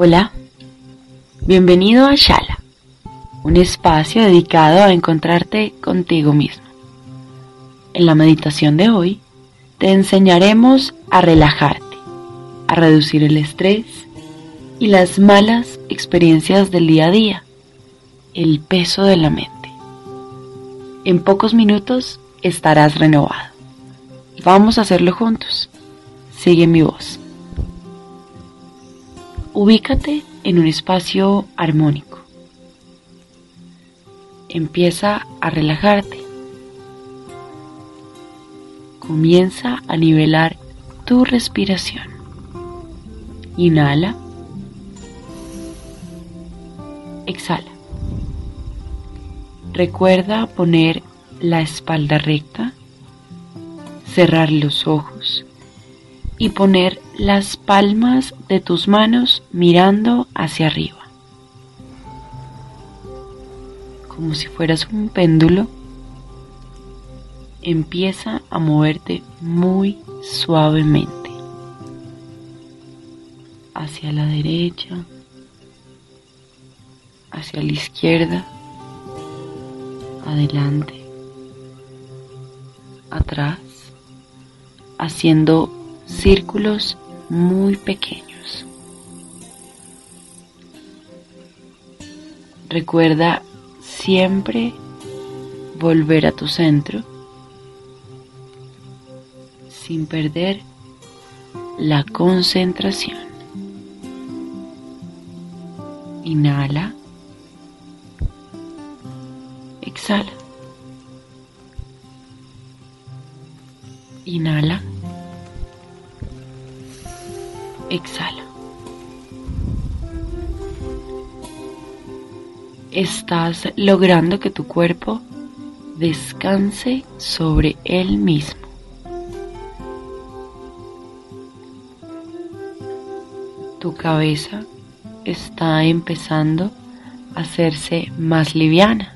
Hola, bienvenido a Shala, un espacio dedicado a encontrarte contigo mismo. En la meditación de hoy, te enseñaremos a relajarte, a reducir el estrés y las malas experiencias del día a día, el peso de la mente. En pocos minutos estarás renovado. Vamos a hacerlo juntos. Sigue mi voz. Ubícate en un espacio armónico. Empieza a relajarte. Comienza a nivelar tu respiración. Inhala. Exhala. Recuerda poner la espalda recta, cerrar los ojos y poner las palmas de tus manos mirando hacia arriba. Como si fueras un péndulo, empieza a moverte muy suavemente hacia la derecha, hacia la izquierda, adelante, atrás, haciendo círculos muy pequeños. Recuerda siempre volver a tu centro sin perder la concentración. Inhala. Exhala. Inhala. Exhala. Estás logrando que tu cuerpo descanse sobre él mismo. Tu cabeza está empezando a hacerse más liviana.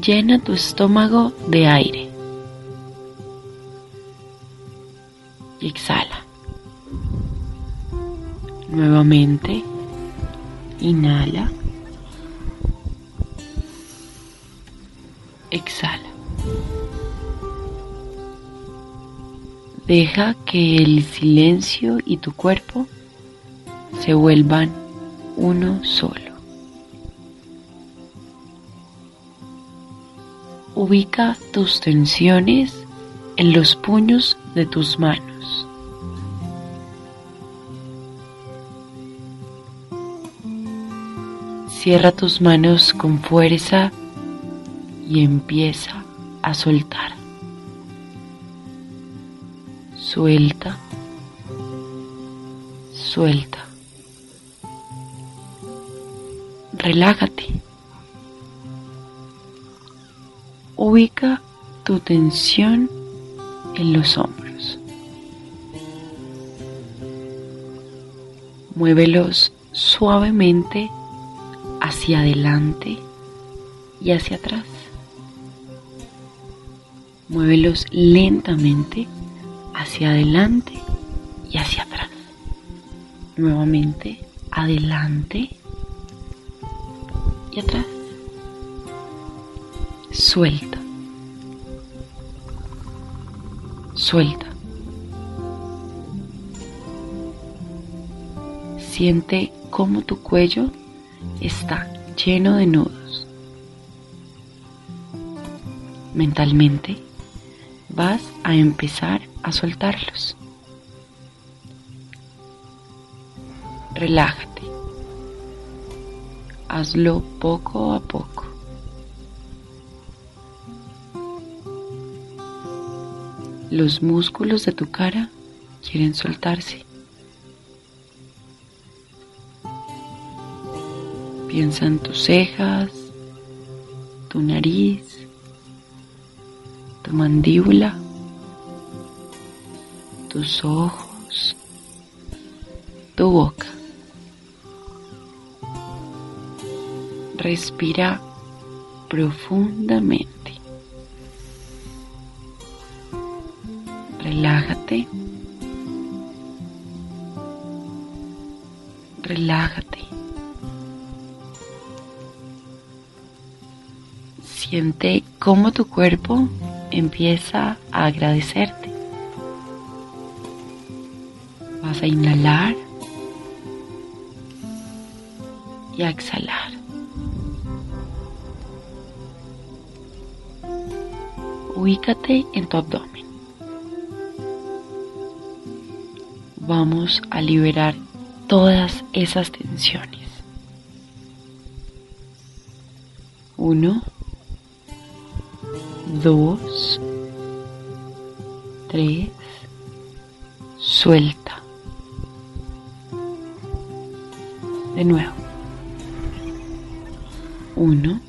Llena tu estómago de aire. Y exhala. Nuevamente, inhala. Exhala. Deja que el silencio y tu cuerpo se vuelvan uno solo. Ubica tus tensiones en los puños de tus manos. Cierra tus manos con fuerza y empieza a soltar. Suelta, suelta. Relájate. Ubica tu tensión en los hombros. Muévelos suavemente hacia adelante y hacia atrás. Muévelos lentamente hacia adelante y hacia atrás. Nuevamente adelante y atrás. Suelta. Suelta. Siente cómo tu cuello está lleno de nudos. Mentalmente vas a empezar a soltarlos. Relájate. Hazlo poco a poco. los músculos de tu cara quieren soltarse. Piensa en tus cejas, tu nariz, tu mandíbula, tus ojos, tu boca. Respira profundamente. Relájate. Relájate. Siente cómo tu cuerpo empieza a agradecerte. Vas a inhalar y a exhalar. Ubícate en tu abdomen. Vamos a liberar todas esas tensiones. Uno, dos, tres, suelta. De nuevo. Uno,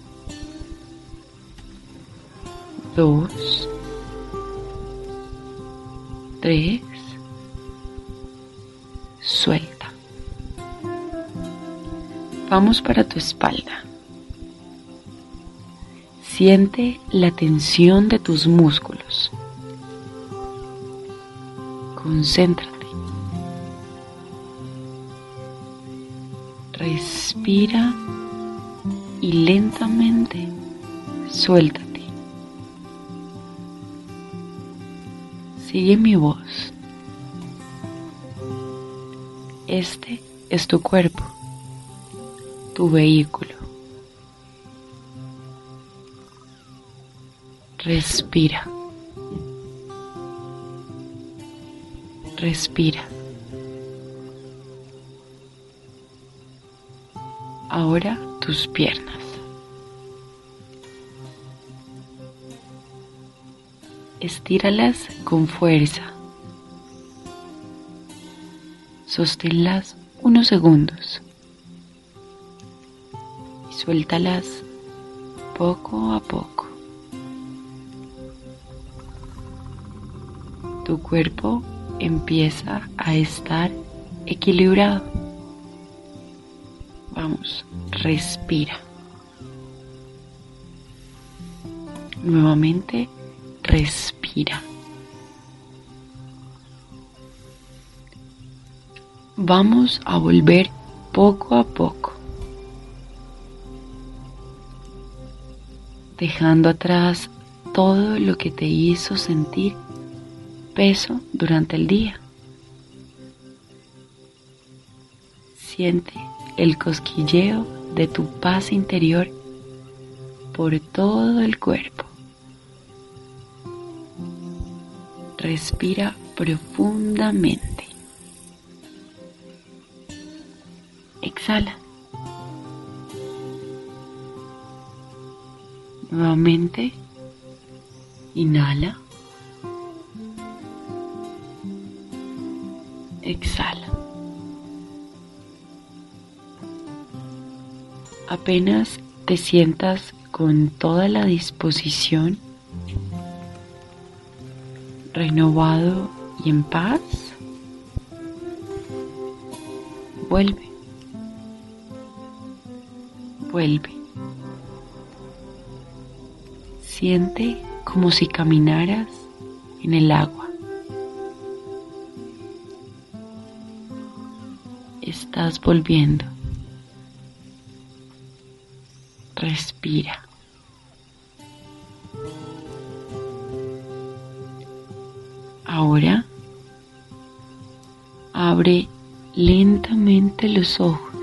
dos, tres, suelta. Vamos para tu espalda. Siente la tensión de tus músculos. Concéntrate. Respira y lentamente suéltate. Sigue mi voz. Este es tu cuerpo, tu vehículo. Respira. Respira. Ahora tus piernas. Estíralas con fuerza. Sosténlas unos segundos y suéltalas poco a poco. Tu cuerpo empieza a estar equilibrado. Vamos, respira. Nuevamente, respira. Vamos a volver poco a poco, dejando atrás todo lo que te hizo sentir peso durante el día. Siente el cosquilleo de tu paz interior por todo el cuerpo. Respira profundamente. Exhala. Nuevamente, inhala. Exhala. Apenas te sientas con toda la disposición, renovado y en paz, vuelve. Vuelve. Siente como si caminaras en el agua. Estás volviendo. Respira. Ahora abre lentamente los ojos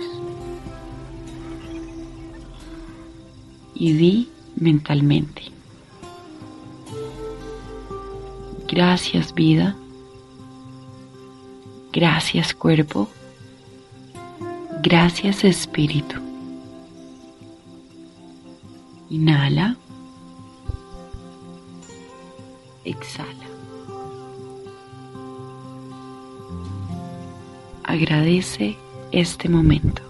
y di mentalmente. Gracias vida. Gracias cuerpo. Gracias Espíritu. Inhala. Exhala. Agradece este momento.